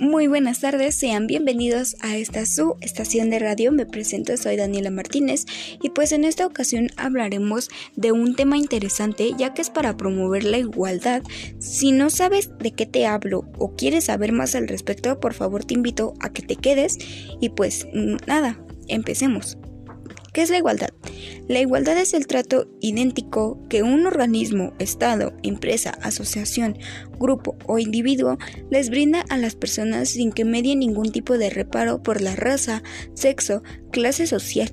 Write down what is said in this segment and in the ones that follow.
Muy buenas tardes, sean bienvenidos a esta su estación de radio. Me presento, soy Daniela Martínez y pues en esta ocasión hablaremos de un tema interesante ya que es para promover la igualdad. Si no sabes de qué te hablo o quieres saber más al respecto, por favor te invito a que te quedes y pues nada, empecemos. ¿Qué es la igualdad? La igualdad es el trato idéntico que un organismo, Estado, empresa, asociación, grupo o individuo les brinda a las personas sin que medie ningún tipo de reparo por la raza, sexo, clase social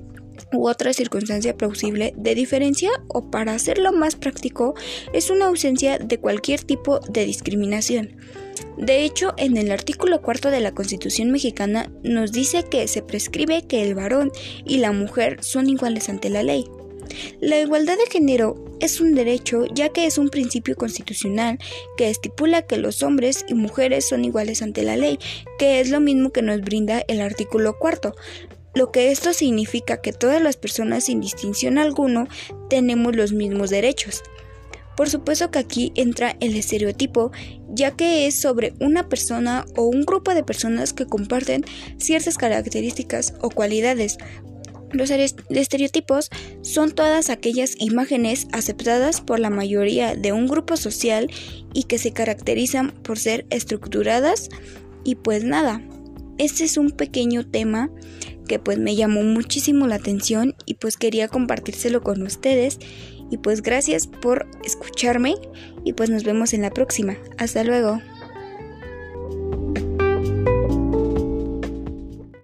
u otra circunstancia plausible de diferencia o para hacerlo más práctico es una ausencia de cualquier tipo de discriminación. De hecho, en el artículo cuarto de la Constitución mexicana nos dice que se prescribe que el varón y la mujer son iguales ante la ley. La igualdad de género es un derecho ya que es un principio constitucional que estipula que los hombres y mujeres son iguales ante la ley, que es lo mismo que nos brinda el artículo cuarto, lo que esto significa que todas las personas sin distinción alguno tenemos los mismos derechos. Por supuesto que aquí entra el estereotipo, ya que es sobre una persona o un grupo de personas que comparten ciertas características o cualidades. Los estereotipos son todas aquellas imágenes aceptadas por la mayoría de un grupo social y que se caracterizan por ser estructuradas y pues nada. Este es un pequeño tema que pues me llamó muchísimo la atención y pues quería compartírselo con ustedes y pues gracias por escucharme y pues nos vemos en la próxima. Hasta luego.